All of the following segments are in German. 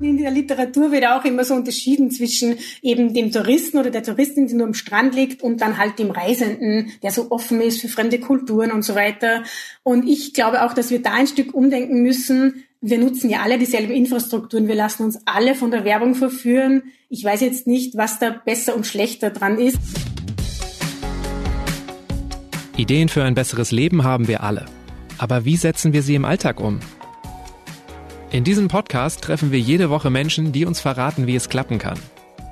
In der Literatur wird auch immer so unterschieden zwischen eben dem Touristen oder der Touristin, die nur am Strand liegt, und dann halt dem Reisenden, der so offen ist für fremde Kulturen und so weiter. Und ich glaube auch, dass wir da ein Stück umdenken müssen. Wir nutzen ja alle dieselben Infrastrukturen. Wir lassen uns alle von der Werbung verführen. Ich weiß jetzt nicht, was da besser und schlechter dran ist. Ideen für ein besseres Leben haben wir alle. Aber wie setzen wir sie im Alltag um? In diesem Podcast treffen wir jede Woche Menschen, die uns verraten, wie es klappen kann.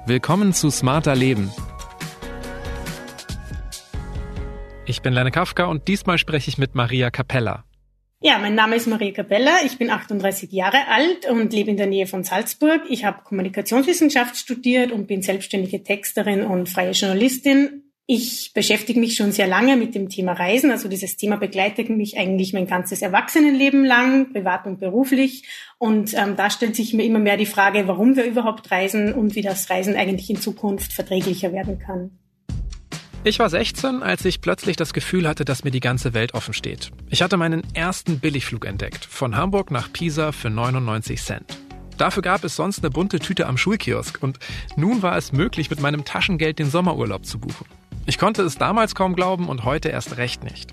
Willkommen zu Smarter Leben. Ich bin Lene Kafka und diesmal spreche ich mit Maria Capella. Ja, mein Name ist Maria Capella. Ich bin 38 Jahre alt und lebe in der Nähe von Salzburg. Ich habe Kommunikationswissenschaft studiert und bin selbstständige Texterin und freie Journalistin ich beschäftige mich schon sehr lange mit dem Thema Reisen. Also dieses Thema begleitet mich eigentlich mein ganzes Erwachsenenleben lang, privat und beruflich. Und ähm, da stellt sich mir immer mehr die Frage, warum wir überhaupt reisen und wie das Reisen eigentlich in Zukunft verträglicher werden kann. Ich war 16, als ich plötzlich das Gefühl hatte, dass mir die ganze Welt offen steht. Ich hatte meinen ersten Billigflug entdeckt, von Hamburg nach Pisa für 99 Cent. Dafür gab es sonst eine bunte Tüte am Schulkiosk und nun war es möglich, mit meinem Taschengeld den Sommerurlaub zu buchen. Ich konnte es damals kaum glauben und heute erst recht nicht.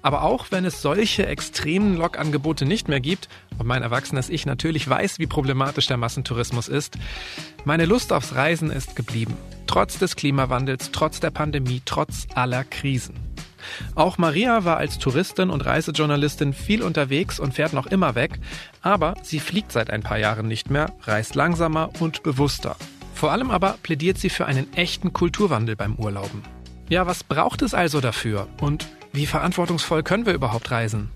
Aber auch wenn es solche extremen Lokangebote nicht mehr gibt und mein erwachsenes Ich natürlich weiß, wie problematisch der Massentourismus ist, meine Lust aufs Reisen ist geblieben. Trotz des Klimawandels, trotz der Pandemie, trotz aller Krisen. Auch Maria war als Touristin und Reisejournalistin viel unterwegs und fährt noch immer weg, aber sie fliegt seit ein paar Jahren nicht mehr, reist langsamer und bewusster. Vor allem aber plädiert sie für einen echten Kulturwandel beim Urlauben. Ja, was braucht es also dafür? Und wie verantwortungsvoll können wir überhaupt reisen?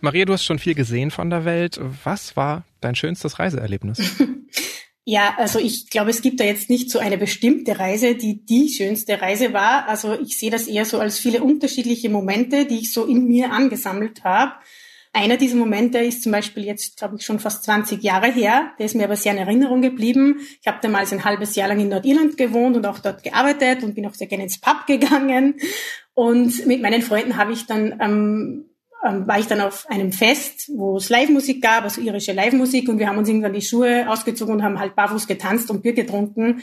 Maria, du hast schon viel gesehen von der Welt. Was war dein schönstes Reiseerlebnis? Ja, also ich glaube, es gibt da jetzt nicht so eine bestimmte Reise, die die schönste Reise war. Also ich sehe das eher so als viele unterschiedliche Momente, die ich so in mir angesammelt habe. Einer dieser Momente ist zum Beispiel jetzt, glaube ich, schon fast 20 Jahre her. Der ist mir aber sehr in Erinnerung geblieben. Ich habe damals ein halbes Jahr lang in Nordirland gewohnt und auch dort gearbeitet und bin auch sehr gerne ins Pub gegangen. Und mit meinen Freunden habe ich dann ähm, ähm, war ich dann auf einem Fest, wo es Live-Musik gab, also irische Live-Musik, und wir haben uns irgendwann die Schuhe ausgezogen und haben halt barfuß getanzt und Bier getrunken.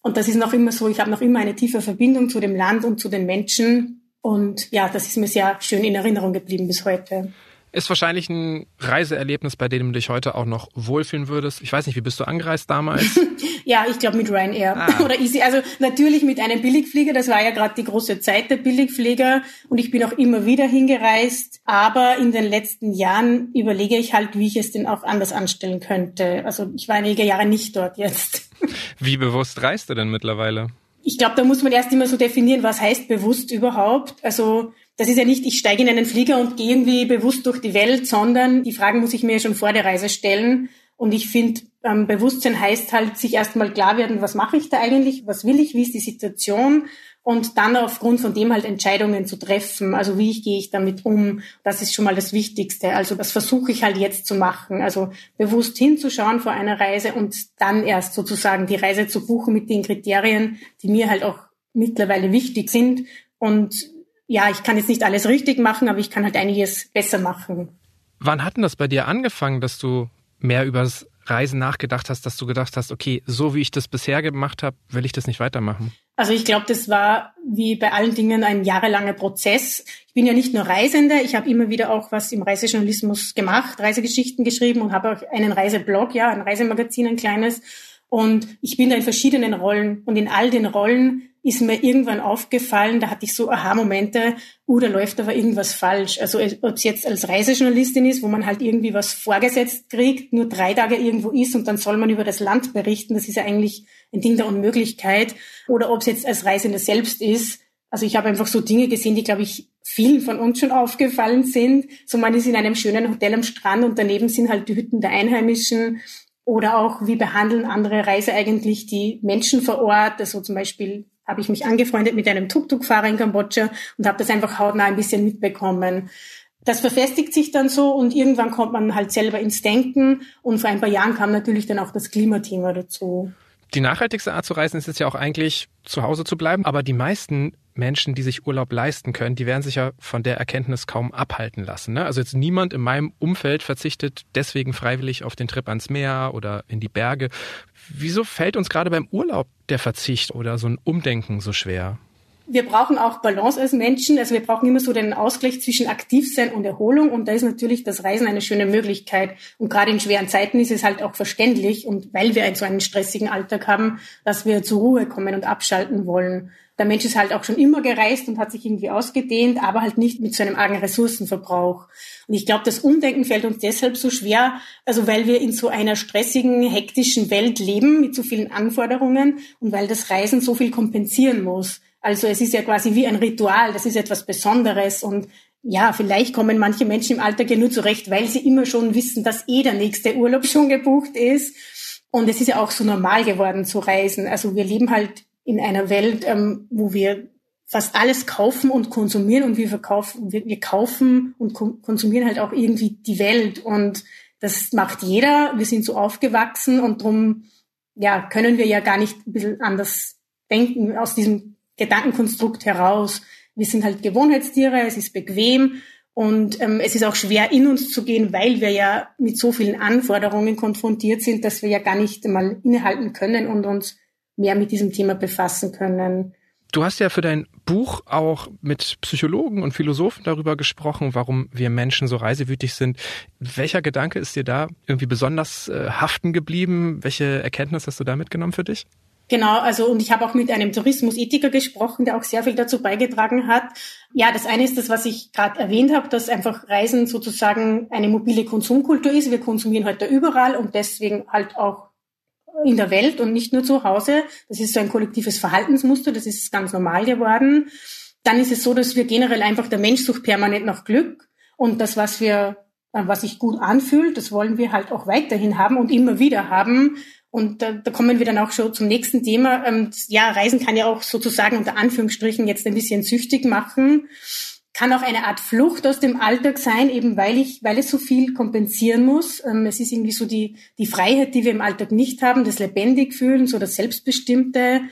Und das ist noch immer so, ich habe noch immer eine tiefe Verbindung zu dem Land und zu den Menschen. Und ja, das ist mir sehr schön in Erinnerung geblieben bis heute. Ist wahrscheinlich ein Reiseerlebnis, bei dem du dich heute auch noch wohlfühlen würdest. Ich weiß nicht, wie bist du angereist damals? ja, ich glaube mit Ryanair ah. oder Easy. Also natürlich mit einem Billigflieger. Das war ja gerade die große Zeit der Billigflieger und ich bin auch immer wieder hingereist. Aber in den letzten Jahren überlege ich halt, wie ich es denn auch anders anstellen könnte. Also ich war einige Jahre nicht dort jetzt. Wie bewusst reist du denn mittlerweile? Ich glaube, da muss man erst immer so definieren, was heißt bewusst überhaupt. Also das ist ja nicht, ich steige in einen Flieger und gehe irgendwie bewusst durch die Welt, sondern die Fragen muss ich mir schon vor der Reise stellen. Und ich finde, ähm, Bewusstsein heißt halt, sich erstmal klar werden, was mache ich da eigentlich, was will ich, wie ist die Situation und dann aufgrund von dem halt Entscheidungen zu treffen. Also wie gehe ich damit um? Das ist schon mal das Wichtigste. Also das versuche ich halt jetzt zu machen. Also bewusst hinzuschauen vor einer Reise und dann erst sozusagen die Reise zu buchen mit den Kriterien, die mir halt auch mittlerweile wichtig sind. Und ja, ich kann jetzt nicht alles richtig machen, aber ich kann halt einiges besser machen. Wann hat denn das bei dir angefangen, dass du mehr über das Reisen nachgedacht hast, dass du gedacht hast, okay, so wie ich das bisher gemacht habe, will ich das nicht weitermachen? Also ich glaube, das war wie bei allen Dingen ein jahrelanger Prozess. Ich bin ja nicht nur Reisende, ich habe immer wieder auch was im Reisejournalismus gemacht, Reisegeschichten geschrieben und habe auch einen Reiseblog, ja, ein Reisemagazin, ein kleines. Und ich bin da in verschiedenen Rollen und in all den Rollen ist mir irgendwann aufgefallen, da hatte ich so Aha-Momente, uh, da läuft aber irgendwas falsch. Also ob es jetzt als Reisejournalistin ist, wo man halt irgendwie was vorgesetzt kriegt, nur drei Tage irgendwo ist und dann soll man über das Land berichten, das ist ja eigentlich ein Ding der Unmöglichkeit. Oder ob es jetzt als Reisende selbst ist. Also ich habe einfach so Dinge gesehen, die, glaube ich, vielen von uns schon aufgefallen sind. So man ist in einem schönen Hotel am Strand und daneben sind halt die Hütten der Einheimischen. Oder auch, wie behandeln andere Reise eigentlich die Menschen vor Ort? Also zum Beispiel habe ich mich angefreundet mit einem Tuk-Tuk-Fahrer in Kambodscha und habe das einfach hautnah ein bisschen mitbekommen. Das verfestigt sich dann so und irgendwann kommt man halt selber ins Denken und vor ein paar Jahren kam natürlich dann auch das Klimathema dazu. Die nachhaltigste Art zu reisen ist es ja auch eigentlich, zu Hause zu bleiben, aber die meisten Menschen, die sich Urlaub leisten können, die werden sich ja von der Erkenntnis kaum abhalten lassen. Ne? Also jetzt niemand in meinem Umfeld verzichtet deswegen freiwillig auf den Trip ans Meer oder in die Berge. Wieso fällt uns gerade beim Urlaub der Verzicht oder so ein Umdenken so schwer? wir brauchen auch Balance als Menschen. Also wir brauchen immer so den Ausgleich zwischen Aktivsein und Erholung. Und da ist natürlich das Reisen eine schöne Möglichkeit. Und gerade in schweren Zeiten ist es halt auch verständlich. Und weil wir so einen stressigen Alltag haben, dass wir zur Ruhe kommen und abschalten wollen. Der Mensch ist halt auch schon immer gereist und hat sich irgendwie ausgedehnt, aber halt nicht mit so einem argen Ressourcenverbrauch. Und ich glaube, das Umdenken fällt uns deshalb so schwer, also weil wir in so einer stressigen, hektischen Welt leben mit so vielen Anforderungen und weil das Reisen so viel kompensieren muss. Also es ist ja quasi wie ein Ritual, das ist etwas Besonderes und ja, vielleicht kommen manche Menschen im Alltag ja nur zurecht, weil sie immer schon wissen, dass eh der nächste Urlaub schon gebucht ist. Und es ist ja auch so normal geworden zu reisen. Also wir leben halt in einer Welt, ähm, wo wir fast alles kaufen und konsumieren und wir verkaufen, wir, wir kaufen und konsumieren halt auch irgendwie die Welt und das macht jeder. Wir sind so aufgewachsen und drum ja, können wir ja gar nicht ein bisschen anders denken aus diesem Gedankenkonstrukt heraus. Wir sind halt Gewohnheitstiere, es ist bequem und ähm, es ist auch schwer in uns zu gehen, weil wir ja mit so vielen Anforderungen konfrontiert sind, dass wir ja gar nicht einmal innehalten können und uns mehr mit diesem Thema befassen können. Du hast ja für dein Buch auch mit Psychologen und Philosophen darüber gesprochen, warum wir Menschen so reisewütig sind. Welcher Gedanke ist dir da irgendwie besonders äh, haften geblieben? Welche Erkenntnis hast du da mitgenommen für dich? Genau, also und ich habe auch mit einem Tourismusethiker gesprochen, der auch sehr viel dazu beigetragen hat. Ja, das eine ist das, was ich gerade erwähnt habe, dass einfach Reisen sozusagen eine mobile Konsumkultur ist. Wir konsumieren heute überall und deswegen halt auch in der Welt und nicht nur zu Hause. Das ist so ein kollektives Verhaltensmuster, das ist ganz normal geworden. Dann ist es so, dass wir generell einfach, der Mensch sucht permanent nach Glück und das, was wir, was sich gut anfühlt, das wollen wir halt auch weiterhin haben und immer wieder haben. Und da, da kommen wir dann auch schon zum nächsten Thema. Ähm, ja, Reisen kann ja auch sozusagen unter Anführungsstrichen jetzt ein bisschen süchtig machen. Kann auch eine Art Flucht aus dem Alltag sein, eben weil ich, weil es so viel kompensieren muss. Ähm, es ist irgendwie so die, die Freiheit, die wir im Alltag nicht haben, das lebendig fühlen, so das Selbstbestimmte.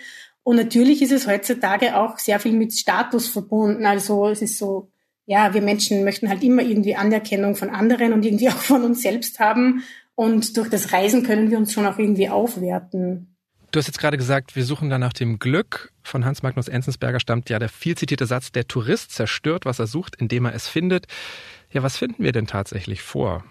Und natürlich ist es heutzutage auch sehr viel mit Status verbunden. Also es ist so, ja, wir Menschen möchten halt immer irgendwie Anerkennung von anderen und irgendwie auch von uns selbst haben. Und durch das Reisen können wir uns schon auch irgendwie aufwerten. Du hast jetzt gerade gesagt, wir suchen da nach dem Glück. Von Hans Magnus Enzensberger stammt ja der viel zitierte Satz, der Tourist zerstört, was er sucht, indem er es findet. Ja, was finden wir denn tatsächlich vor?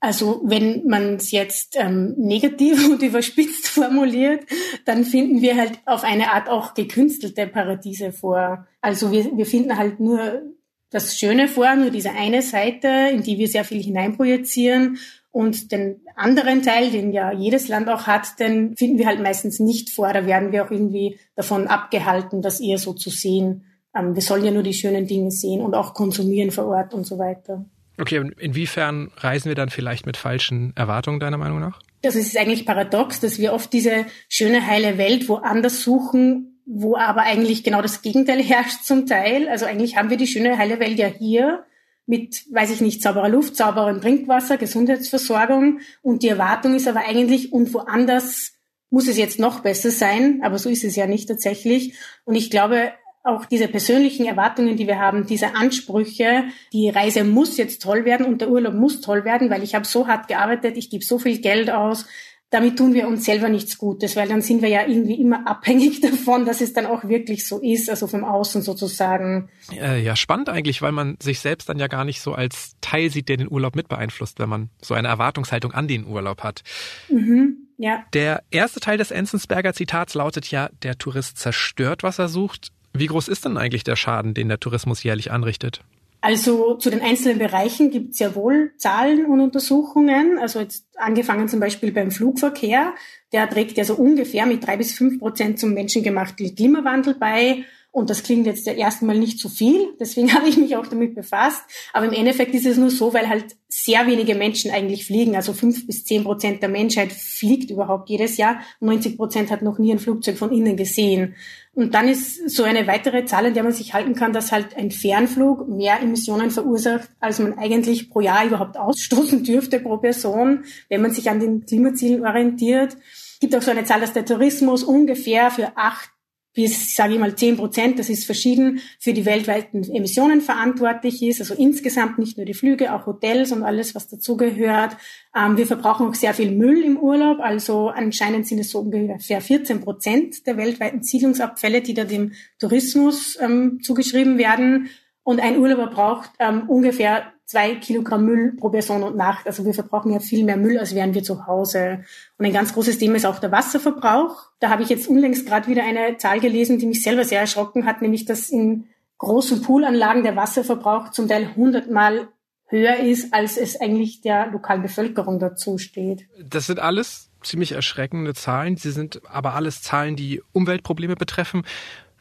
Also wenn man es jetzt ähm, negativ und überspitzt formuliert, dann finden wir halt auf eine Art auch gekünstelte Paradiese vor. Also wir, wir finden halt nur das Schöne vor, nur diese eine Seite, in die wir sehr viel hineinprojizieren und den anderen Teil, den ja jedes Land auch hat, den finden wir halt meistens nicht vor. Da werden wir auch irgendwie davon abgehalten, das eher so zu sehen. Ähm, wir sollen ja nur die schönen Dinge sehen und auch konsumieren vor Ort und so weiter. Okay, und inwiefern reisen wir dann vielleicht mit falschen Erwartungen deiner Meinung nach? Das ist eigentlich paradox, dass wir oft diese schöne, heile Welt woanders suchen, wo aber eigentlich genau das Gegenteil herrscht zum Teil. Also eigentlich haben wir die schöne, heile Welt ja hier mit, weiß ich nicht, sauberer Luft, sauberem Trinkwasser, Gesundheitsversorgung. Und die Erwartung ist aber eigentlich, und woanders muss es jetzt noch besser sein, aber so ist es ja nicht tatsächlich. Und ich glaube, auch diese persönlichen Erwartungen, die wir haben, diese Ansprüche, die Reise muss jetzt toll werden und der Urlaub muss toll werden, weil ich habe so hart gearbeitet, ich gebe so viel Geld aus, damit tun wir uns selber nichts Gutes, weil dann sind wir ja irgendwie immer abhängig davon, dass es dann auch wirklich so ist, also vom Außen sozusagen. Äh, ja, spannend eigentlich, weil man sich selbst dann ja gar nicht so als Teil sieht, der den Urlaub mit beeinflusst, wenn man so eine Erwartungshaltung an den Urlaub hat. Mhm, ja. Der erste Teil des Enzensberger Zitats lautet ja, der Tourist zerstört, was er sucht. Wie groß ist denn eigentlich der Schaden, den der Tourismus jährlich anrichtet? Also zu den einzelnen Bereichen gibt es ja wohl Zahlen und Untersuchungen. Also jetzt angefangen zum Beispiel beim Flugverkehr. Der trägt ja so ungefähr mit drei bis fünf Prozent zum menschengemachten Klimawandel bei. Und das klingt jetzt ja erstmal nicht so viel, deswegen habe ich mich auch damit befasst. Aber im Endeffekt ist es nur so, weil halt sehr wenige Menschen eigentlich fliegen. Also fünf bis zehn Prozent der Menschheit fliegt überhaupt jedes Jahr. 90 Prozent hat noch nie ein Flugzeug von innen gesehen. Und dann ist so eine weitere Zahl, an der man sich halten kann, dass halt ein Fernflug mehr Emissionen verursacht, als man eigentlich pro Jahr überhaupt ausstoßen dürfte pro Person, wenn man sich an den Klimazielen orientiert. Es gibt auch so eine Zahl, dass der Tourismus ungefähr für acht bis, sage ich mal, zehn Prozent, das ist verschieden, für die weltweiten Emissionen verantwortlich ist. Also insgesamt nicht nur die Flüge, auch Hotels und alles, was dazugehört. Ähm, wir verbrauchen auch sehr viel Müll im Urlaub. Also anscheinend sind es so ungefähr 14 Prozent der weltweiten Siedlungsabfälle, die da dem Tourismus ähm, zugeschrieben werden. Und ein Urlauber braucht ähm, ungefähr zwei Kilogramm Müll pro Person und Nacht. Also wir verbrauchen ja viel mehr Müll, als wären wir zu Hause. Und ein ganz großes Thema ist auch der Wasserverbrauch. Da habe ich jetzt unlängst gerade wieder eine Zahl gelesen, die mich selber sehr erschrocken hat, nämlich dass in großen Poolanlagen der Wasserverbrauch zum Teil hundertmal höher ist, als es eigentlich der lokalen Bevölkerung dazu steht. Das sind alles ziemlich erschreckende Zahlen. Sie sind aber alles Zahlen, die Umweltprobleme betreffen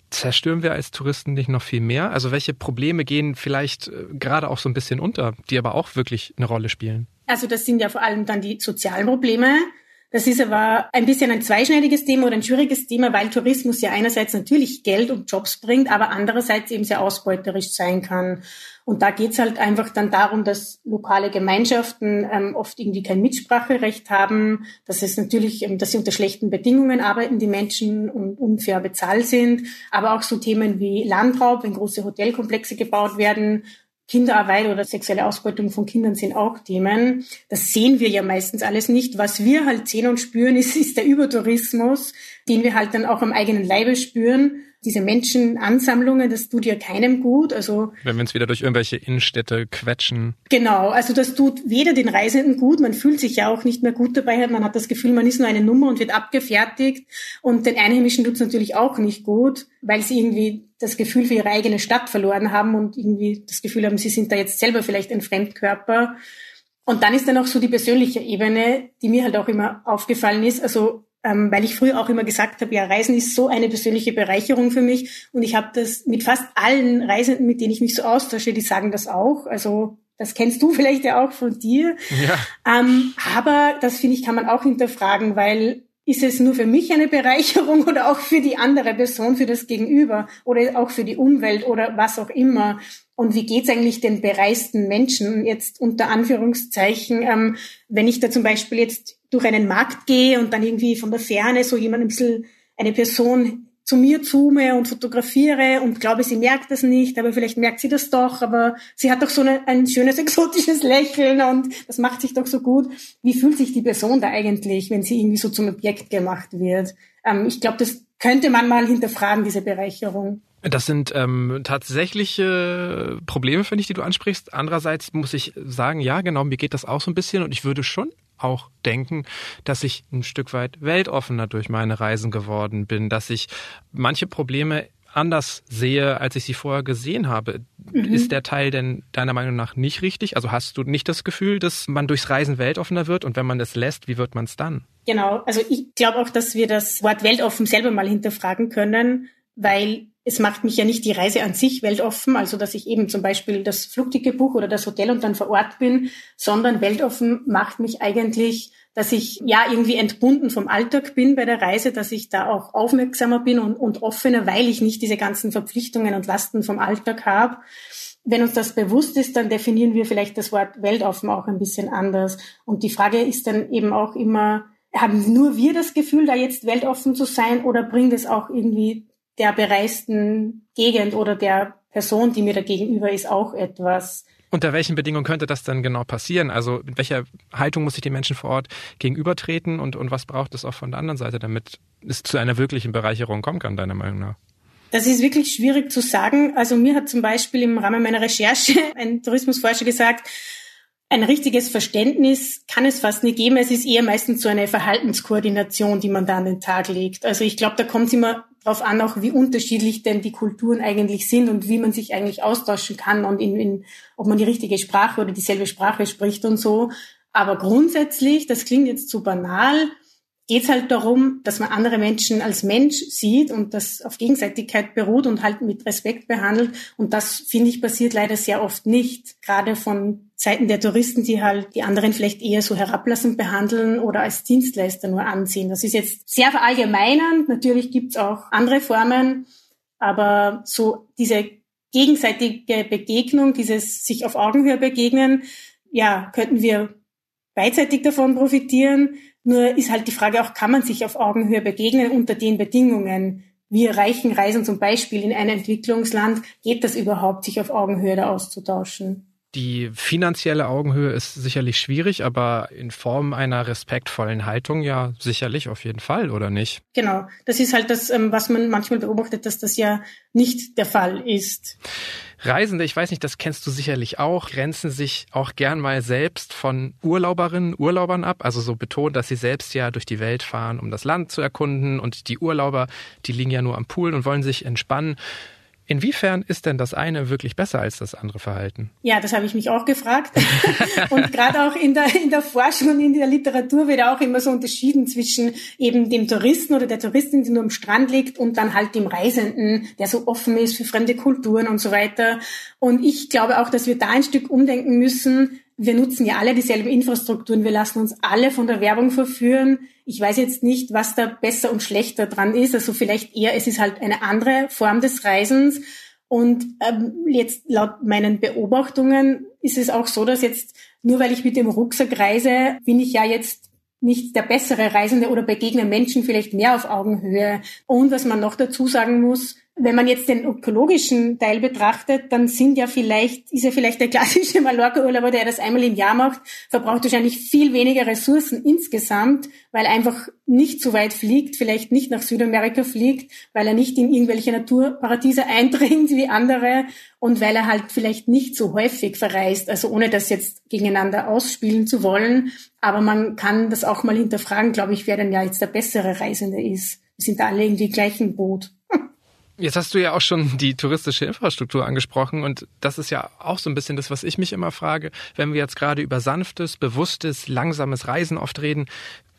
zerstören wir als Touristen nicht noch viel mehr? Also welche Probleme gehen vielleicht äh, gerade auch so ein bisschen unter, die aber auch wirklich eine Rolle spielen? Also das sind ja vor allem dann die sozialen Probleme. Das ist aber ein bisschen ein zweischneidiges Thema oder ein schwieriges Thema, weil Tourismus ja einerseits natürlich Geld und Jobs bringt, aber andererseits eben sehr ausbeuterisch sein kann. Und da geht's halt einfach dann darum, dass lokale Gemeinschaften ähm, oft irgendwie kein Mitspracherecht haben, dass es natürlich, ähm, dass sie unter schlechten Bedingungen arbeiten, die Menschen und unfair bezahlt sind, aber auch so Themen wie Landraub, wenn große Hotelkomplexe gebaut werden, Kinderarbeit oder sexuelle Ausbeutung von Kindern sind auch Themen. Das sehen wir ja meistens alles nicht. Was wir halt sehen und spüren, ist, ist der Übertourismus, den wir halt dann auch am eigenen Leibe spüren diese Menschenansammlungen, das tut ja keinem gut. Also wenn wir uns wieder durch irgendwelche Innenstädte quetschen. Genau, also das tut weder den Reisenden gut, man fühlt sich ja auch nicht mehr gut dabei, man hat das Gefühl, man ist nur eine Nummer und wird abgefertigt. Und den Einheimischen tut es natürlich auch nicht gut, weil sie irgendwie das Gefühl für ihre eigene Stadt verloren haben und irgendwie das Gefühl haben, sie sind da jetzt selber vielleicht ein Fremdkörper. Und dann ist dann auch so die persönliche Ebene, die mir halt auch immer aufgefallen ist. Also ähm, weil ich früher auch immer gesagt habe, ja, Reisen ist so eine persönliche Bereicherung für mich. Und ich habe das mit fast allen Reisenden, mit denen ich mich so austausche, die sagen das auch. Also das kennst du vielleicht ja auch von dir. Ja. Ähm, aber das finde ich, kann man auch hinterfragen, weil ist es nur für mich eine Bereicherung oder auch für die andere Person, für das Gegenüber oder auch für die Umwelt oder was auch immer? Und wie geht's eigentlich den bereisten Menschen jetzt unter Anführungszeichen, ähm, wenn ich da zum Beispiel jetzt durch einen Markt gehe und dann irgendwie von der Ferne so jemand ein bisschen eine Person zu mir zoome und fotografiere und glaube, sie merkt das nicht, aber vielleicht merkt sie das doch, aber sie hat doch so eine, ein schönes exotisches Lächeln und das macht sich doch so gut. Wie fühlt sich die Person da eigentlich, wenn sie irgendwie so zum Objekt gemacht wird? Ähm, ich glaube, das könnte man mal hinterfragen, diese Bereicherung. Das sind ähm, tatsächliche Probleme, finde ich, die du ansprichst. Andererseits muss ich sagen, ja, genau, mir geht das auch so ein bisschen und ich würde schon auch denken, dass ich ein Stück weit weltoffener durch meine Reisen geworden bin, dass ich manche Probleme anders sehe, als ich sie vorher gesehen habe. Mhm. Ist der Teil denn deiner Meinung nach nicht richtig? Also hast du nicht das Gefühl, dass man durchs Reisen weltoffener wird und wenn man es lässt, wie wird man es dann? Genau, also ich glaube auch, dass wir das Wort weltoffen selber mal hinterfragen können, weil es macht mich ja nicht die Reise an sich weltoffen, also dass ich eben zum Beispiel das Flugticket buche oder das Hotel und dann vor Ort bin, sondern weltoffen macht mich eigentlich, dass ich ja irgendwie entbunden vom Alltag bin bei der Reise, dass ich da auch aufmerksamer bin und, und offener, weil ich nicht diese ganzen Verpflichtungen und Lasten vom Alltag habe. Wenn uns das bewusst ist, dann definieren wir vielleicht das Wort weltoffen auch ein bisschen anders. Und die Frage ist dann eben auch immer, haben nur wir das Gefühl, da jetzt weltoffen zu sein oder bringt es auch irgendwie der bereisten Gegend oder der Person, die mir da gegenüber ist, auch etwas. Unter welchen Bedingungen könnte das dann genau passieren? Also mit welcher Haltung muss ich den Menschen vor Ort gegenübertreten und, und was braucht es auch von der anderen Seite, damit es zu einer wirklichen Bereicherung kommen kann, deiner Meinung nach? Das ist wirklich schwierig zu sagen. Also mir hat zum Beispiel im Rahmen meiner Recherche ein Tourismusforscher gesagt, ein richtiges Verständnis kann es fast nicht geben. Es ist eher meistens so eine Verhaltenskoordination, die man da an den Tag legt. Also ich glaube, da kommt es immer darauf an, auch wie unterschiedlich denn die Kulturen eigentlich sind und wie man sich eigentlich austauschen kann und in, in, ob man die richtige Sprache oder dieselbe Sprache spricht und so. Aber grundsätzlich, das klingt jetzt zu banal, geht es halt darum, dass man andere Menschen als Mensch sieht und das auf Gegenseitigkeit beruht und halt mit Respekt behandelt. Und das, finde ich, passiert leider sehr oft nicht. Gerade von Seiten der Touristen, die halt die anderen vielleicht eher so herablassend behandeln oder als Dienstleister nur ansehen. Das ist jetzt sehr verallgemeinernd. Natürlich gibt es auch andere Formen, aber so diese gegenseitige Begegnung, dieses sich auf Augenhöhe begegnen, ja, könnten wir beidseitig davon profitieren. Nur ist halt die Frage auch, kann man sich auf Augenhöhe begegnen unter den Bedingungen, wir Reichen reisen zum Beispiel in ein Entwicklungsland, geht das überhaupt, sich auf Augenhöhe da auszutauschen? Die finanzielle Augenhöhe ist sicherlich schwierig, aber in Form einer respektvollen Haltung ja sicherlich auf jeden Fall, oder nicht? Genau. Das ist halt das, ähm, was man manchmal beobachtet, dass das ja nicht der Fall ist. Reisende, ich weiß nicht, das kennst du sicherlich auch, grenzen sich auch gern mal selbst von Urlauberinnen, Urlaubern ab. Also so betont, dass sie selbst ja durch die Welt fahren, um das Land zu erkunden. Und die Urlauber, die liegen ja nur am Pool und wollen sich entspannen. Inwiefern ist denn das eine wirklich besser als das andere Verhalten? Ja, das habe ich mich auch gefragt. und gerade auch in der, in der Forschung und in der Literatur wird auch immer so unterschieden zwischen eben dem Touristen oder der Touristin, die nur am Strand liegt, und dann halt dem Reisenden, der so offen ist für fremde Kulturen und so weiter. Und ich glaube auch, dass wir da ein Stück umdenken müssen, wir nutzen ja alle dieselben Infrastrukturen, wir lassen uns alle von der Werbung verführen. Ich weiß jetzt nicht, was da besser und schlechter dran ist. Also vielleicht eher, es ist halt eine andere Form des Reisens. Und ähm, jetzt laut meinen Beobachtungen ist es auch so, dass jetzt nur weil ich mit dem Rucksack reise, bin ich ja jetzt nicht der bessere Reisende oder begegne Menschen vielleicht mehr auf Augenhöhe. Und was man noch dazu sagen muss, wenn man jetzt den ökologischen Teil betrachtet, dann sind ja vielleicht, ist ja vielleicht der klassische Mallorca-Urlauber, der das einmal im Jahr macht, verbraucht wahrscheinlich viel weniger Ressourcen insgesamt, weil er einfach nicht so weit fliegt, vielleicht nicht nach Südamerika fliegt, weil er nicht in irgendwelche Naturparadiese eindringt wie andere und weil er halt vielleicht nicht so häufig verreist, also ohne das jetzt gegeneinander ausspielen zu wollen. Aber man kann das auch mal hinterfragen, glaube ich, wer denn ja jetzt der bessere Reisende ist. Wir sind alle irgendwie im gleichen Boot. Jetzt hast du ja auch schon die touristische Infrastruktur angesprochen und das ist ja auch so ein bisschen das, was ich mich immer frage, wenn wir jetzt gerade über sanftes, bewusstes, langsames Reisen oft reden,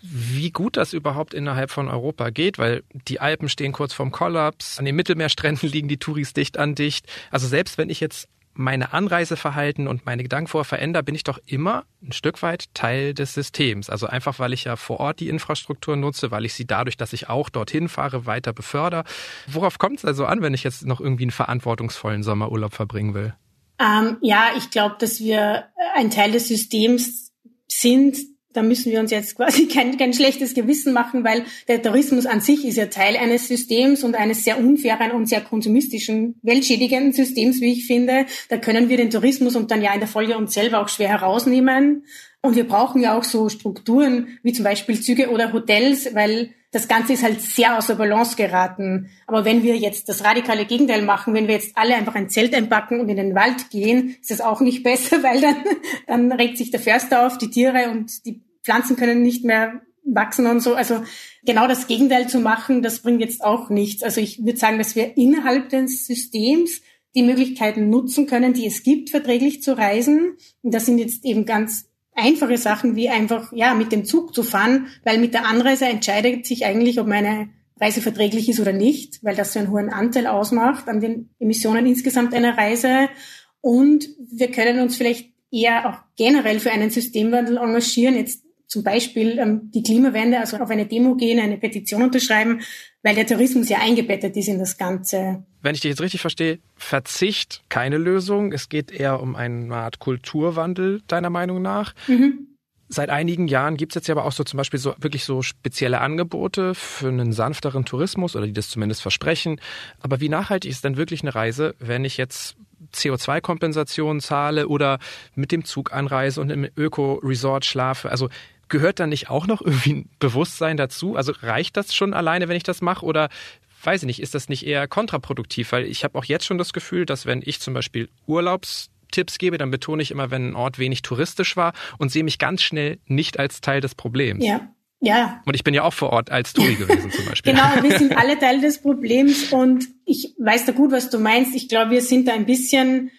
wie gut das überhaupt innerhalb von Europa geht, weil die Alpen stehen kurz vorm Kollaps, an den Mittelmeerstränden liegen die Touris dicht an dicht. Also selbst wenn ich jetzt meine Anreiseverhalten und meine Gedanken vorher verändere, bin ich doch immer ein Stück weit Teil des Systems. Also einfach, weil ich ja vor Ort die Infrastruktur nutze, weil ich sie dadurch, dass ich auch dorthin fahre, weiter befördere. Worauf kommt es also an, wenn ich jetzt noch irgendwie einen verantwortungsvollen Sommerurlaub verbringen will? Ähm, ja, ich glaube, dass wir ein Teil des Systems sind, da müssen wir uns jetzt quasi kein, kein schlechtes Gewissen machen, weil der Tourismus an sich ist ja Teil eines Systems und eines sehr unfairen und sehr konsumistischen, weltschädigenden Systems, wie ich finde. Da können wir den Tourismus und dann ja in der Folge uns selber auch schwer herausnehmen. Und wir brauchen ja auch so Strukturen wie zum Beispiel Züge oder Hotels, weil das Ganze ist halt sehr außer Balance geraten. Aber wenn wir jetzt das radikale Gegenteil machen, wenn wir jetzt alle einfach ein Zelt einpacken und in den Wald gehen, ist das auch nicht besser, weil dann, dann regt sich der Förster auf, die Tiere und die Pflanzen können nicht mehr wachsen und so. Also genau das Gegenteil zu machen, das bringt jetzt auch nichts. Also ich würde sagen, dass wir innerhalb des Systems die Möglichkeiten nutzen können, die es gibt, verträglich zu reisen. Und das sind jetzt eben ganz einfache Sachen wie einfach, ja, mit dem Zug zu fahren, weil mit der Anreise entscheidet sich eigentlich, ob meine Reise verträglich ist oder nicht, weil das so einen hohen Anteil ausmacht an den Emissionen insgesamt einer Reise. Und wir können uns vielleicht eher auch generell für einen Systemwandel engagieren. Jetzt zum Beispiel ähm, die Klimawende, also auf eine Demo gehen, eine Petition unterschreiben, weil der Tourismus ja eingebettet ist in das Ganze. Wenn ich dich jetzt richtig verstehe, Verzicht keine Lösung. Es geht eher um eine Art Kulturwandel, deiner Meinung nach. Mhm. Seit einigen Jahren gibt es jetzt ja aber auch so zum Beispiel so wirklich so spezielle Angebote für einen sanfteren Tourismus oder die das zumindest versprechen. Aber wie nachhaltig ist denn wirklich eine Reise, wenn ich jetzt CO2-Kompensation zahle oder mit dem Zug anreise und im Öko-Resort schlafe? Also gehört da nicht auch noch irgendwie ein Bewusstsein dazu? Also reicht das schon alleine, wenn ich das mache? Oder weiß ich nicht, ist das nicht eher kontraproduktiv? Weil ich habe auch jetzt schon das Gefühl, dass wenn ich zum Beispiel Urlaubstipps gebe, dann betone ich immer, wenn ein Ort wenig touristisch war und sehe mich ganz schnell nicht als Teil des Problems. Ja. Ja. Und ich bin ja auch vor Ort als Touri gewesen zum Beispiel. genau, wir sind alle Teil des Problems und ich weiß da gut, was du meinst. Ich glaube, wir sind da ein bisschen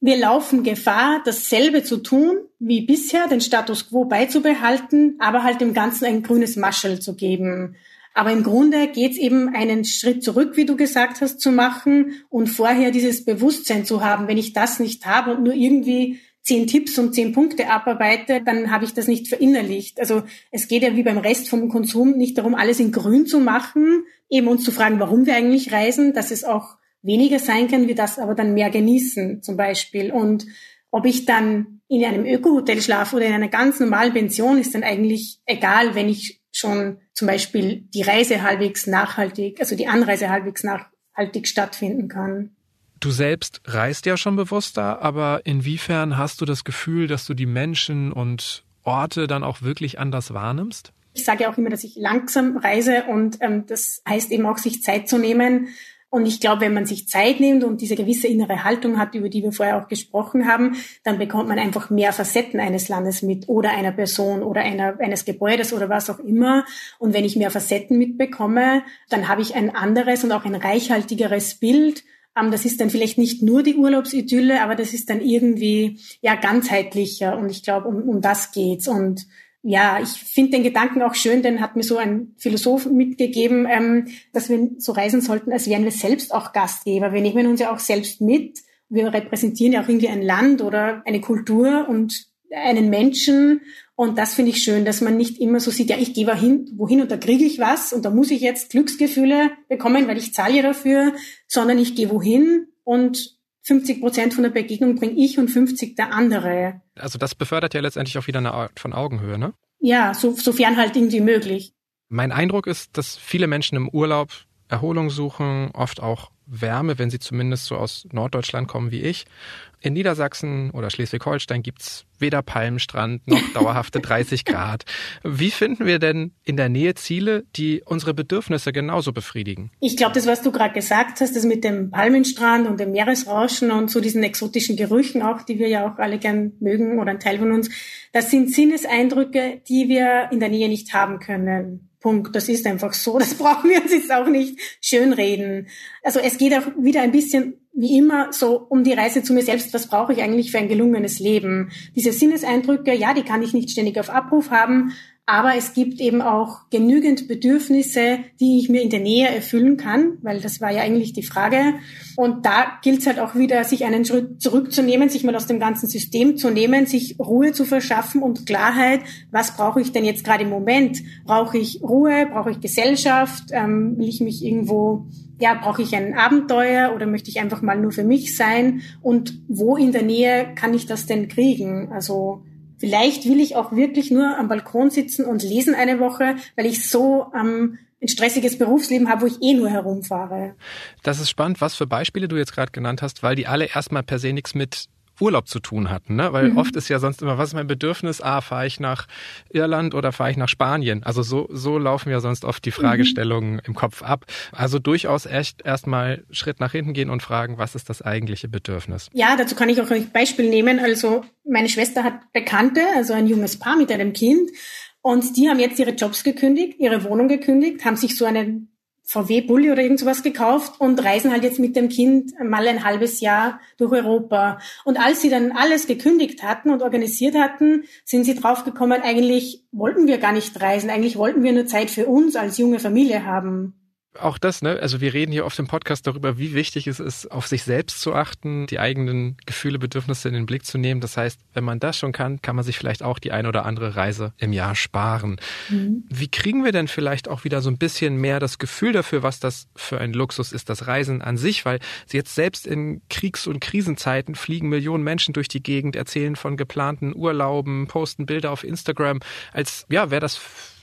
wir laufen Gefahr, dasselbe zu tun wie bisher, den Status quo beizubehalten, aber halt dem Ganzen ein grünes Maschel zu geben. Aber im Grunde geht es eben einen Schritt zurück, wie du gesagt hast, zu machen und vorher dieses Bewusstsein zu haben. Wenn ich das nicht habe und nur irgendwie zehn Tipps und zehn Punkte abarbeite, dann habe ich das nicht verinnerlicht. Also es geht ja wie beim Rest vom Konsum nicht darum, alles in grün zu machen, eben uns zu fragen, warum wir eigentlich reisen, dass es auch weniger sein kann, wir das aber dann mehr genießen zum Beispiel. Und ob ich dann in einem Ökohotel schlafe oder in einer ganz normalen Pension, ist dann eigentlich egal, wenn ich schon zum Beispiel die Reise halbwegs nachhaltig, also die Anreise halbwegs nachhaltig stattfinden kann. Du selbst reist ja schon bewusster, aber inwiefern hast du das Gefühl, dass du die Menschen und Orte dann auch wirklich anders wahrnimmst? Ich sage ja auch immer, dass ich langsam reise und ähm, das heißt eben auch, sich Zeit zu nehmen. Und ich glaube, wenn man sich Zeit nimmt und diese gewisse innere Haltung hat, über die wir vorher auch gesprochen haben, dann bekommt man einfach mehr Facetten eines Landes mit oder einer Person oder einer, eines Gebäudes oder was auch immer. Und wenn ich mehr Facetten mitbekomme, dann habe ich ein anderes und auch ein reichhaltigeres Bild ähm, das ist dann vielleicht nicht nur die Urlaubsidylle, aber das ist dann irgendwie ja ganzheitlicher. Und ich glaube, um, um das geht's. Und ja, ich finde den Gedanken auch schön, denn hat mir so ein Philosoph mitgegeben, ähm, dass wir so reisen sollten, als wären wir selbst auch Gastgeber. Wir nehmen uns ja auch selbst mit. Wir repräsentieren ja auch irgendwie ein Land oder eine Kultur und einen Menschen. Und das finde ich schön, dass man nicht immer so sieht, ja, ich gehe wohin, wohin und da kriege ich was und da muss ich jetzt Glücksgefühle bekommen, weil ich zahle ja dafür, sondern ich gehe wohin und 50 Prozent von der Begegnung bringe ich und 50 der andere. Also das befördert ja letztendlich auch wieder eine Art von Augenhöhe, ne? Ja, so, sofern halt irgendwie möglich. Mein Eindruck ist, dass viele Menschen im Urlaub Erholung suchen, oft auch Wärme, wenn sie zumindest so aus Norddeutschland kommen wie ich. In Niedersachsen oder Schleswig-Holstein gibt's weder Palmenstrand noch dauerhafte 30 Grad. Wie finden wir denn in der Nähe Ziele, die unsere Bedürfnisse genauso befriedigen? Ich glaube, das, was du gerade gesagt hast, das mit dem Palmenstrand und dem Meeresrauschen und so diesen exotischen Gerüchen auch, die wir ja auch alle gern mögen oder ein Teil von uns, das sind Sinneseindrücke, die wir in der Nähe nicht haben können. Punkt. Das ist einfach so. Das brauchen wir uns jetzt auch nicht schönreden. Also es geht auch wieder ein bisschen wie immer so um die Reise zu mir selbst. Was brauche ich eigentlich für ein gelungenes Leben? Diese Sinneseindrücke, ja, die kann ich nicht ständig auf Abruf haben, aber es gibt eben auch genügend Bedürfnisse, die ich mir in der Nähe erfüllen kann, weil das war ja eigentlich die Frage. Und da gilt es halt auch wieder, sich einen Schritt zurückzunehmen, sich mal aus dem ganzen System zu nehmen, sich Ruhe zu verschaffen und Klarheit. Was brauche ich denn jetzt gerade im Moment? Brauche ich Ruhe? Brauche ich Gesellschaft? Ähm, will ich mich irgendwo ja, brauche ich ein Abenteuer oder möchte ich einfach mal nur für mich sein? Und wo in der Nähe kann ich das denn kriegen? Also Vielleicht will ich auch wirklich nur am Balkon sitzen und lesen eine Woche, weil ich so ähm, ein stressiges Berufsleben habe, wo ich eh nur herumfahre. Das ist spannend, was für Beispiele du jetzt gerade genannt hast, weil die alle erstmal per se nichts mit Urlaub zu tun hatten, ne? Weil mhm. oft ist ja sonst immer, was ist mein Bedürfnis? Ah, fahre ich nach Irland oder fahre ich nach Spanien? Also so, so laufen ja sonst oft die Fragestellungen mhm. im Kopf ab. Also durchaus echt erstmal Schritt nach hinten gehen und fragen, was ist das eigentliche Bedürfnis? Ja, dazu kann ich auch ein Beispiel nehmen. Also meine Schwester hat Bekannte, also ein junges Paar mit einem Kind. Und die haben jetzt ihre Jobs gekündigt, ihre Wohnung gekündigt, haben sich so einen VW-Bulli oder irgend sowas gekauft und reisen halt jetzt mit dem Kind mal ein halbes Jahr durch Europa. Und als sie dann alles gekündigt hatten und organisiert hatten, sind sie draufgekommen, eigentlich wollten wir gar nicht reisen, eigentlich wollten wir nur Zeit für uns als junge Familie haben auch das, ne? Also wir reden hier oft im Podcast darüber, wie wichtig es ist, auf sich selbst zu achten, die eigenen Gefühle, Bedürfnisse in den Blick zu nehmen. Das heißt, wenn man das schon kann, kann man sich vielleicht auch die ein oder andere Reise im Jahr sparen. Mhm. Wie kriegen wir denn vielleicht auch wieder so ein bisschen mehr das Gefühl dafür, was das für ein Luxus ist, das Reisen an sich? Weil jetzt selbst in Kriegs- und Krisenzeiten fliegen Millionen Menschen durch die Gegend, erzählen von geplanten Urlauben, posten Bilder auf Instagram, als ja, wäre das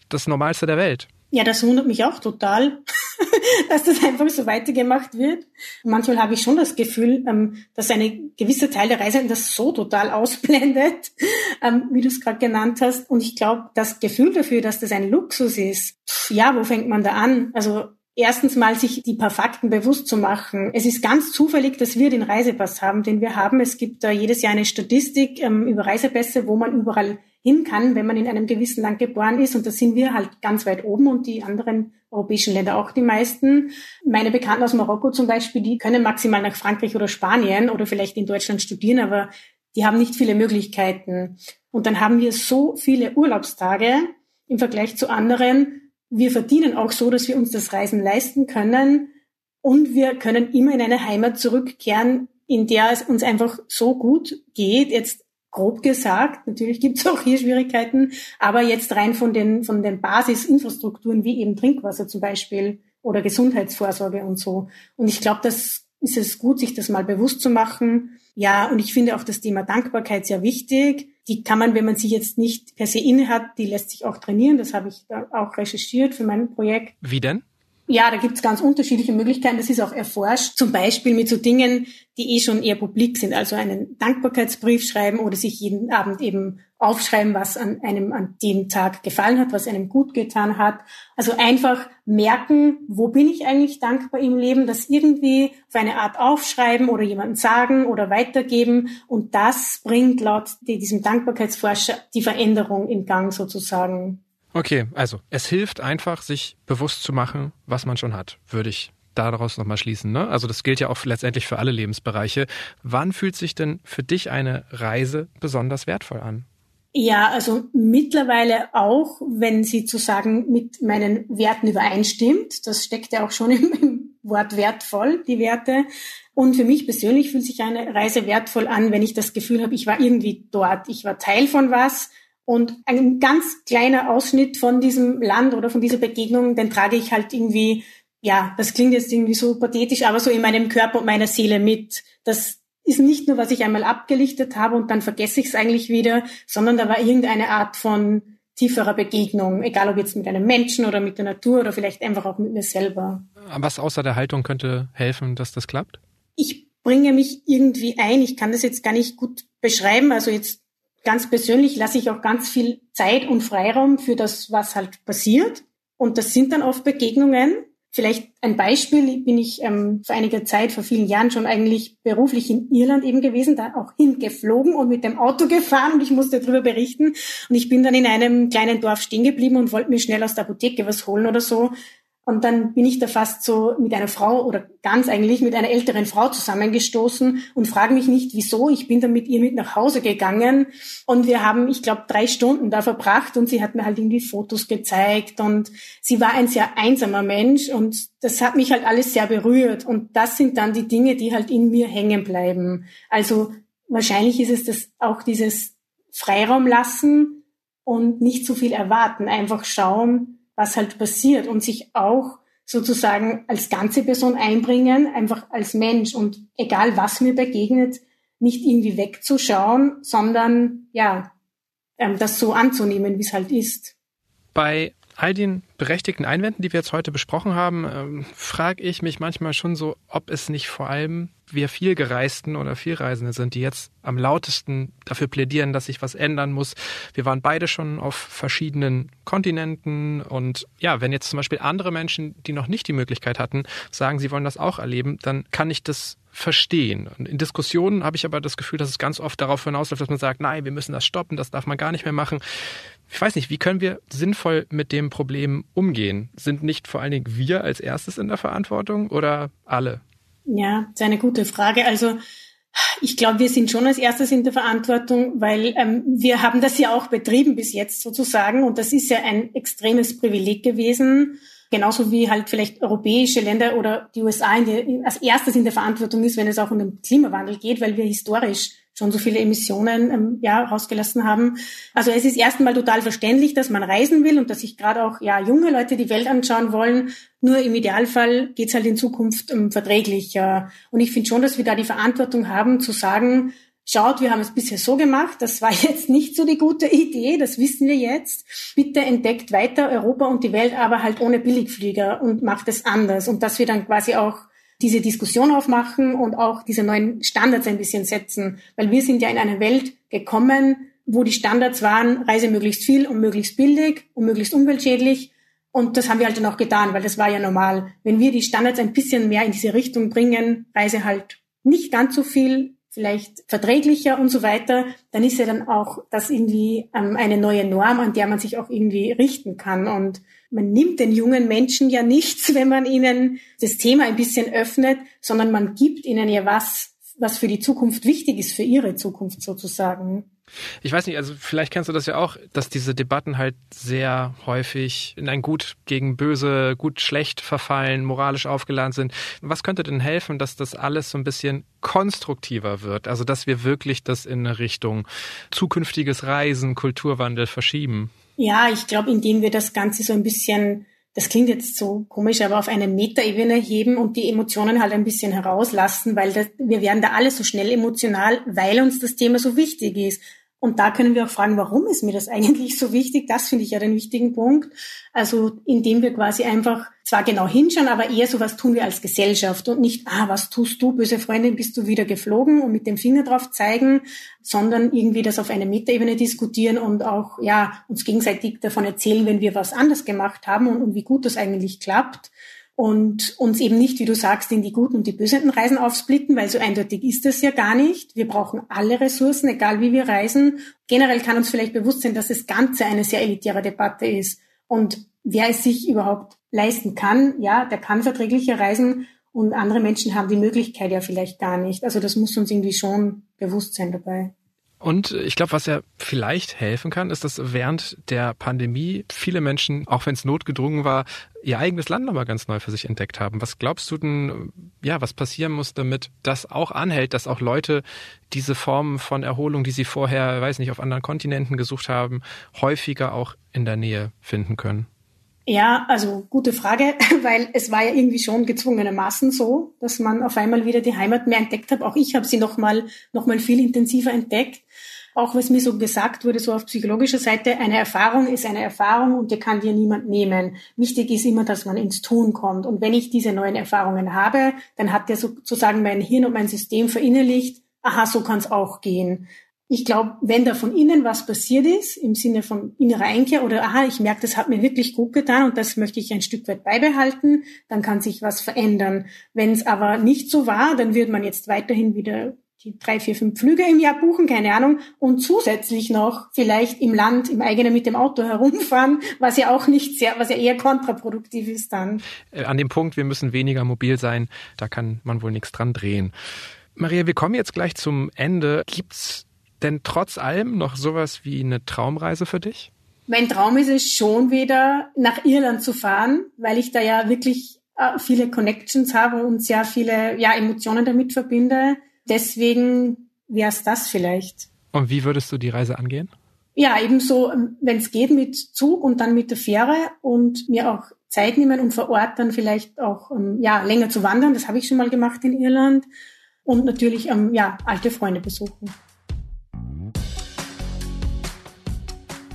das Normalste der Welt. Ja, das wundert mich auch total, dass das einfach so weitergemacht wird. Manchmal habe ich schon das Gefühl, ähm, dass eine gewisse Teil der Reisenden das so total ausblendet, ähm, wie du es gerade genannt hast. Und ich glaube, das Gefühl dafür, dass das ein Luxus ist, ja, wo fängt man da an? Also erstens mal sich die paar Fakten bewusst zu machen. Es ist ganz zufällig, dass wir den Reisepass haben, den wir haben. Es gibt da jedes Jahr eine Statistik ähm, über Reisepässe, wo man überall hin kann, wenn man in einem gewissen Land geboren ist. Und da sind wir halt ganz weit oben und die anderen europäischen Länder auch die meisten. Meine Bekannten aus Marokko zum Beispiel, die können maximal nach Frankreich oder Spanien oder vielleicht in Deutschland studieren, aber die haben nicht viele Möglichkeiten. Und dann haben wir so viele Urlaubstage im Vergleich zu anderen. Wir verdienen auch so, dass wir uns das Reisen leisten können. Und wir können immer in eine Heimat zurückkehren, in der es uns einfach so gut geht. Jetzt grob gesagt. Natürlich gibt es auch hier Schwierigkeiten, aber jetzt rein von den, von den Basisinfrastrukturen wie eben Trinkwasser zum Beispiel oder Gesundheitsvorsorge und so. Und ich glaube, das ist es gut, sich das mal bewusst zu machen. Ja, und ich finde auch das Thema Dankbarkeit sehr wichtig. Die kann man, wenn man sie jetzt nicht per se inne hat, die lässt sich auch trainieren. Das habe ich auch recherchiert für mein Projekt. Wie denn? Ja, da gibt's ganz unterschiedliche Möglichkeiten. Das ist auch erforscht. Zum Beispiel mit so Dingen, die eh schon eher publik sind. Also einen Dankbarkeitsbrief schreiben oder sich jeden Abend eben aufschreiben, was an einem an dem Tag gefallen hat, was einem gut getan hat. Also einfach merken, wo bin ich eigentlich dankbar im Leben, das irgendwie auf eine Art aufschreiben oder jemandem sagen oder weitergeben. Und das bringt laut diesem Dankbarkeitsforscher die Veränderung in Gang sozusagen. Okay, also es hilft einfach, sich bewusst zu machen, was man schon hat, würde ich daraus nochmal schließen. Ne? Also das gilt ja auch letztendlich für alle Lebensbereiche. Wann fühlt sich denn für dich eine Reise besonders wertvoll an? Ja, also mittlerweile auch, wenn sie zu sagen mit meinen Werten übereinstimmt. Das steckt ja auch schon im, im Wort wertvoll, die Werte. Und für mich persönlich fühlt sich eine Reise wertvoll an, wenn ich das Gefühl habe, ich war irgendwie dort, ich war Teil von was und ein ganz kleiner Ausschnitt von diesem Land oder von dieser Begegnung, den trage ich halt irgendwie, ja, das klingt jetzt irgendwie so pathetisch, aber so in meinem Körper und meiner Seele mit. Das ist nicht nur, was ich einmal abgelichtet habe und dann vergesse ich es eigentlich wieder, sondern da war irgendeine Art von tieferer Begegnung, egal ob jetzt mit einem Menschen oder mit der Natur oder vielleicht einfach auch mit mir selber. Was außer der Haltung könnte helfen, dass das klappt? Ich bringe mich irgendwie ein. Ich kann das jetzt gar nicht gut beschreiben. Also jetzt ganz persönlich lasse ich auch ganz viel Zeit und Freiraum für das, was halt passiert. Und das sind dann oft Begegnungen. Vielleicht ein Beispiel, bin ich ähm, vor einiger Zeit, vor vielen Jahren schon eigentlich beruflich in Irland eben gewesen, da auch hingeflogen und mit dem Auto gefahren und ich musste darüber berichten. Und ich bin dann in einem kleinen Dorf stehen geblieben und wollte mir schnell aus der Apotheke was holen oder so. Und dann bin ich da fast so mit einer Frau oder ganz eigentlich mit einer älteren Frau zusammengestoßen und frage mich nicht, wieso. Ich bin dann mit ihr mit nach Hause gegangen und wir haben, ich glaube, drei Stunden da verbracht und sie hat mir halt irgendwie Fotos gezeigt und sie war ein sehr einsamer Mensch und das hat mich halt alles sehr berührt und das sind dann die Dinge, die halt in mir hängen bleiben. Also wahrscheinlich ist es das auch dieses Freiraum lassen und nicht zu viel erwarten, einfach schauen, was halt passiert und sich auch sozusagen als ganze Person einbringen, einfach als Mensch und egal was mir begegnet, nicht irgendwie wegzuschauen, sondern ja, ähm, das so anzunehmen, wie es halt ist. Bei all den berechtigten Einwänden, die wir jetzt heute besprochen haben, ähm, frage ich mich manchmal schon so, ob es nicht vor allem wir vielgereisten oder Vielreisende sind, die jetzt am lautesten dafür plädieren, dass sich was ändern muss. Wir waren beide schon auf verschiedenen Kontinenten und ja, wenn jetzt zum Beispiel andere Menschen, die noch nicht die Möglichkeit hatten, sagen, sie wollen das auch erleben, dann kann ich das verstehen. Und in Diskussionen habe ich aber das Gefühl, dass es ganz oft darauf hinausläuft, dass man sagt, nein, wir müssen das stoppen, das darf man gar nicht mehr machen. Ich weiß nicht, wie können wir sinnvoll mit dem Problem umgehen? Sind nicht vor allen Dingen wir als erstes in der Verantwortung oder alle? Ja, das ist eine gute Frage. Also ich glaube, wir sind schon als erstes in der Verantwortung, weil ähm, wir haben das ja auch betrieben bis jetzt sozusagen und das ist ja ein extremes Privileg gewesen, genauso wie halt vielleicht europäische Länder oder die USA der, als erstes in der Verantwortung ist, wenn es auch um den Klimawandel geht, weil wir historisch schon so viele Emissionen ähm, ja, rausgelassen haben. Also es ist erst einmal total verständlich, dass man reisen will und dass sich gerade auch ja, junge Leute die Welt anschauen wollen. Nur im Idealfall geht's halt in Zukunft ähm, verträglicher. Und ich finde schon, dass wir da die Verantwortung haben zu sagen, schaut, wir haben es bisher so gemacht, das war jetzt nicht so die gute Idee, das wissen wir jetzt. Bitte entdeckt weiter Europa und die Welt, aber halt ohne Billigflieger und macht es anders. Und dass wir dann quasi auch diese Diskussion aufmachen und auch diese neuen Standards ein bisschen setzen. Weil wir sind ja in eine Welt gekommen, wo die Standards waren, reise möglichst viel und möglichst billig und möglichst umweltschädlich. Und das haben wir halt dann auch getan, weil das war ja normal. Wenn wir die Standards ein bisschen mehr in diese Richtung bringen, reise halt nicht ganz so viel, vielleicht verträglicher und so weiter, dann ist ja dann auch das irgendwie ähm, eine neue Norm, an der man sich auch irgendwie richten kann. Und man nimmt den jungen Menschen ja nichts, wenn man ihnen das Thema ein bisschen öffnet, sondern man gibt ihnen ja was, was für die Zukunft wichtig ist, für ihre Zukunft sozusagen. Ich weiß nicht, also vielleicht kennst du das ja auch, dass diese Debatten halt sehr häufig in ein Gut gegen Böse, gut schlecht verfallen, moralisch aufgeladen sind. Was könnte denn helfen, dass das alles so ein bisschen konstruktiver wird? Also dass wir wirklich das in eine Richtung zukünftiges Reisen, Kulturwandel verschieben? Ja, ich glaube, indem wir das Ganze so ein bisschen, das klingt jetzt so komisch, aber auf eine Metaebene heben und die Emotionen halt ein bisschen herauslassen, weil das, wir werden da alle so schnell emotional, weil uns das Thema so wichtig ist. Und da können wir auch fragen, warum ist mir das eigentlich so wichtig? Das finde ich ja den wichtigen Punkt. Also indem wir quasi einfach zwar genau hinschauen, aber eher so was tun wir als Gesellschaft und nicht, ah, was tust du, böse Freundin, bist du wieder geflogen und mit dem Finger drauf zeigen, sondern irgendwie das auf einer Metaebene diskutieren und auch, ja, uns gegenseitig davon erzählen, wenn wir was anders gemacht haben und, und wie gut das eigentlich klappt und uns eben nicht, wie du sagst, in die guten und die bösen Reisen aufsplitten, weil so eindeutig ist das ja gar nicht. Wir brauchen alle Ressourcen, egal wie wir reisen. Generell kann uns vielleicht bewusst sein, dass das Ganze eine sehr elitäre Debatte ist. Und wer es sich überhaupt leisten kann, ja, der kann verträglicher reisen und andere Menschen haben die Möglichkeit ja vielleicht gar nicht. Also das muss uns irgendwie schon bewusst sein dabei. Und ich glaube, was ja vielleicht helfen kann, ist, dass während der Pandemie viele Menschen, auch wenn es notgedrungen war, ihr eigenes Land nochmal ganz neu für sich entdeckt haben. Was glaubst du denn, ja, was passieren muss, damit das auch anhält, dass auch Leute diese Formen von Erholung, die sie vorher, weiß nicht, auf anderen Kontinenten gesucht haben, häufiger auch in der Nähe finden können? Ja, also gute Frage, weil es war ja irgendwie schon gezwungenermaßen so, dass man auf einmal wieder die Heimat mehr entdeckt hat. Auch ich habe sie nochmal noch mal viel intensiver entdeckt. Auch was mir so gesagt wurde, so auf psychologischer Seite, eine Erfahrung ist eine Erfahrung und die kann dir niemand nehmen. Wichtig ist immer, dass man ins Tun kommt. Und wenn ich diese neuen Erfahrungen habe, dann hat der sozusagen mein Hirn und mein System verinnerlicht, aha, so kann es auch gehen ich glaube, wenn da von innen was passiert ist, im Sinne von innerer Einkehr oder aha, ich merke, das hat mir wirklich gut getan und das möchte ich ein Stück weit beibehalten, dann kann sich was verändern. Wenn es aber nicht so war, dann wird man jetzt weiterhin wieder die drei, vier, fünf Flüge im Jahr buchen, keine Ahnung, und zusätzlich noch vielleicht im Land, im eigenen mit dem Auto herumfahren, was ja auch nicht sehr, was ja eher kontraproduktiv ist dann. Äh, an dem Punkt, wir müssen weniger mobil sein, da kann man wohl nichts dran drehen. Maria, wir kommen jetzt gleich zum Ende. Gibt's denn trotz allem noch sowas wie eine Traumreise für dich? Mein Traum ist es schon wieder nach Irland zu fahren, weil ich da ja wirklich äh, viele Connections habe und sehr viele ja, Emotionen damit verbinde. Deswegen wäre es das vielleicht. Und wie würdest du die Reise angehen? Ja, ebenso, ähm, wenn es geht, mit Zug und dann mit der Fähre und mir auch Zeit nehmen und vor Ort dann vielleicht auch ähm, ja, länger zu wandern. Das habe ich schon mal gemacht in Irland. Und natürlich ähm, ja, alte Freunde besuchen.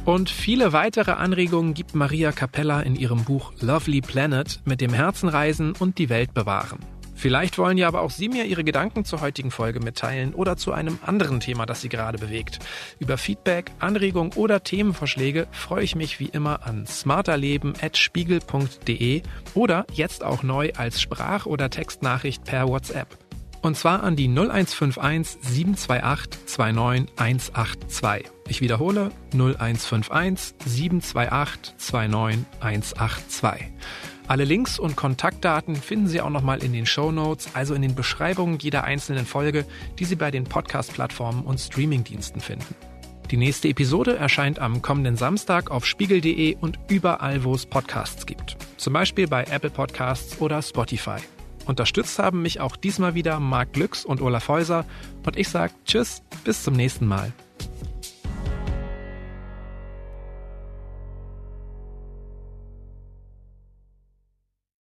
Und viele weitere Anregungen gibt Maria Capella in ihrem Buch Lovely Planet mit dem Herzenreisen und die Welt bewahren. Vielleicht wollen ja aber auch Sie mir Ihre Gedanken zur heutigen Folge mitteilen oder zu einem anderen Thema, das Sie gerade bewegt. Über Feedback, Anregungen oder Themenvorschläge freue ich mich wie immer an smarterleben.spiegel.de oder jetzt auch neu als Sprach- oder Textnachricht per WhatsApp. Und zwar an die 0151 728 29182. Ich wiederhole 0151 728 29182. Alle Links und Kontaktdaten finden Sie auch nochmal in den Show Notes, also in den Beschreibungen jeder einzelnen Folge, die Sie bei den Podcast-Plattformen und Streamingdiensten finden. Die nächste Episode erscheint am kommenden Samstag auf spiegel.de und überall, wo es Podcasts gibt. Zum Beispiel bei Apple Podcasts oder Spotify. Unterstützt haben mich auch diesmal wieder Marc Glücks und Olaf Häuser und ich sage Tschüss, bis zum nächsten Mal.